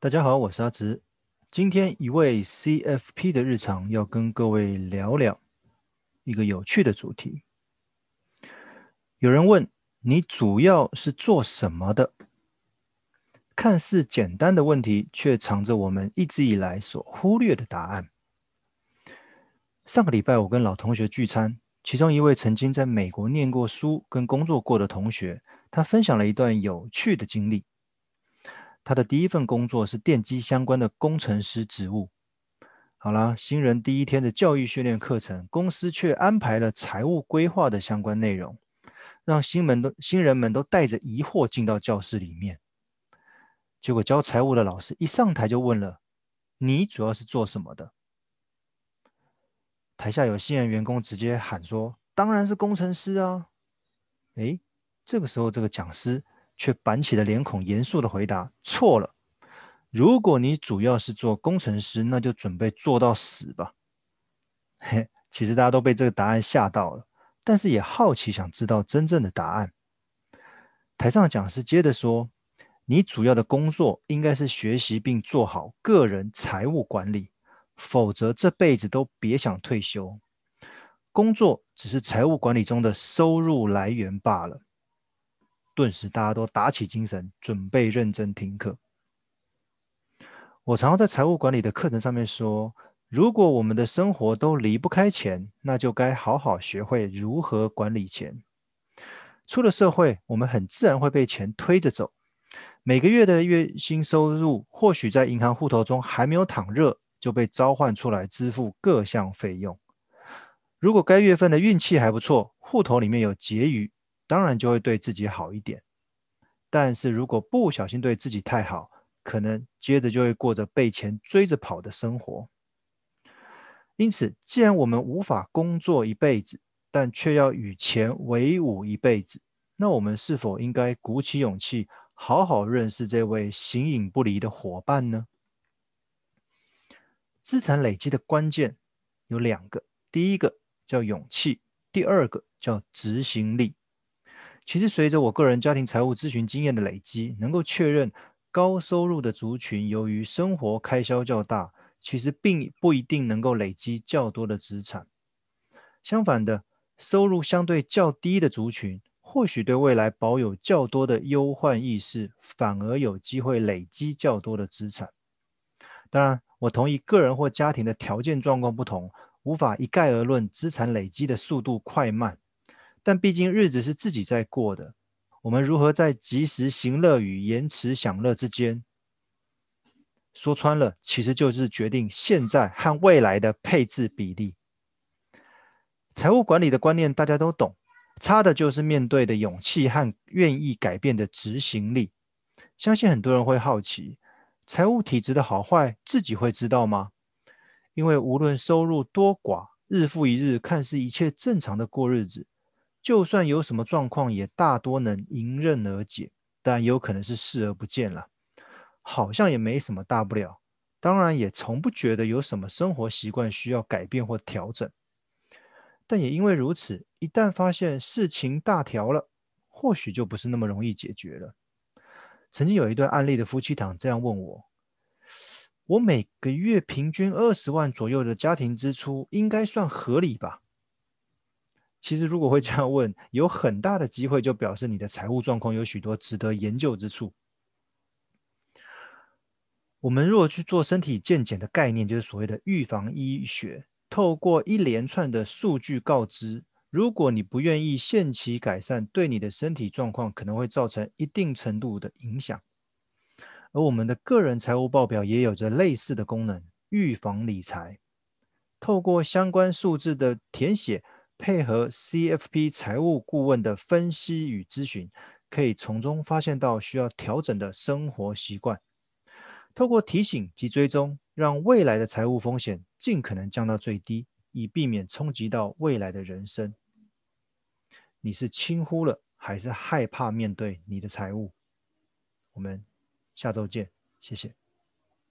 大家好，我是阿直。今天一位 CFP 的日常要跟各位聊聊一个有趣的主题。有人问你主要是做什么的？看似简单的问题，却藏着我们一直以来所忽略的答案。上个礼拜我跟老同学聚餐，其中一位曾经在美国念过书跟工作过的同学，他分享了一段有趣的经历。他的第一份工作是电机相关的工程师职务。好啦，新人第一天的教育训练课程，公司却安排了财务规划的相关内容，让新们都新人们都带着疑惑进到教室里面。结果教财务的老师一上台就问了：“你主要是做什么的？”台下有新人员工直接喊说：“当然是工程师啊！”诶，这个时候这个讲师。却板起了脸孔，严肃地回答：“错了。如果你主要是做工程师，那就准备做到死吧。”嘿，其实大家都被这个答案吓到了，但是也好奇想知道真正的答案。台上讲师接着说：“你主要的工作应该是学习并做好个人财务管理，否则这辈子都别想退休。工作只是财务管理中的收入来源罢了。”顿时，大家都打起精神，准备认真听课。我常常在财务管理的课程上面说，如果我们的生活都离不开钱，那就该好好学会如何管理钱。出了社会，我们很自然会被钱推着走。每个月的月薪收入，或许在银行户头中还没有躺热，就被召唤出来支付各项费用。如果该月份的运气还不错，户头里面有结余。当然就会对自己好一点，但是如果不小心对自己太好，可能接着就会过着被钱追着跑的生活。因此，既然我们无法工作一辈子，但却要与钱为伍一辈子，那我们是否应该鼓起勇气，好好认识这位形影不离的伙伴呢？资产累积的关键有两个，第一个叫勇气，第二个叫执行力。其实，随着我个人家庭财务咨询经验的累积，能够确认高收入的族群由于生活开销较大，其实并不一定能够累积较多的资产。相反的，收入相对较低的族群，或许对未来保有较多的忧患意识，反而有机会累积较多的资产。当然，我同意个人或家庭的条件状况不同，无法一概而论资产累积的速度快慢。但毕竟日子是自己在过的，我们如何在及时行乐与延迟享乐之间，说穿了，其实就是决定现在和未来的配置比例。财务管理的观念大家都懂，差的就是面对的勇气和愿意改变的执行力。相信很多人会好奇，财务体质的好坏自己会知道吗？因为无论收入多寡，日复一日，看似一切正常的过日子。就算有什么状况，也大多能迎刃而解，但有可能是视而不见了，好像也没什么大不了。当然，也从不觉得有什么生活习惯需要改变或调整。但也因为如此，一旦发现事情大条了，或许就不是那么容易解决了。曾经有一段案例的夫妻档这样问我：“我每个月平均二十万左右的家庭支出，应该算合理吧？”其实，如果会这样问，有很大的机会就表示你的财务状况有许多值得研究之处。我们如果去做身体健检的概念，就是所谓的预防医学，透过一连串的数据告知，如果你不愿意限期改善，对你的身体状况可能会造成一定程度的影响。而我们的个人财务报表也有着类似的功能，预防理财，透过相关数字的填写。配合 CFP 财务顾问的分析与咨询，可以从中发现到需要调整的生活习惯。透过提醒及追踪，让未来的财务风险尽可能降到最低，以避免冲击到未来的人生。你是轻忽了，还是害怕面对你的财务？我们下周见，谢谢。